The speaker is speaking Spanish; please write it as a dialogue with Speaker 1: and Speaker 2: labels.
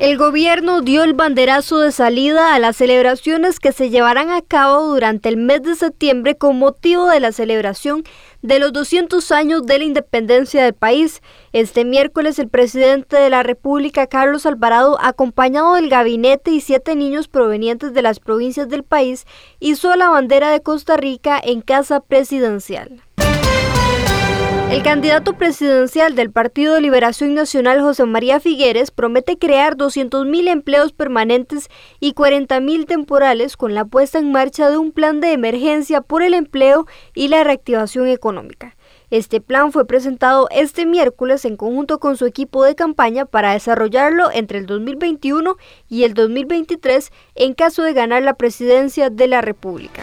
Speaker 1: El gobierno dio el banderazo de salida a las celebraciones que se llevarán a cabo durante el mes de septiembre con motivo de la celebración de los 200 años de la independencia del país. Este miércoles el presidente de la República, Carlos Alvarado, acompañado del gabinete y siete niños provenientes de las provincias del país, hizo la bandera de Costa Rica en casa presidencial. El candidato presidencial del Partido de Liberación Nacional, José María Figueres, promete crear 200.000 empleos permanentes y 40.000 temporales con la puesta en marcha de un plan de emergencia por el empleo y la reactivación económica. Este plan fue presentado este miércoles en conjunto con su equipo de campaña para desarrollarlo entre el 2021 y el 2023 en caso de ganar la presidencia de la República.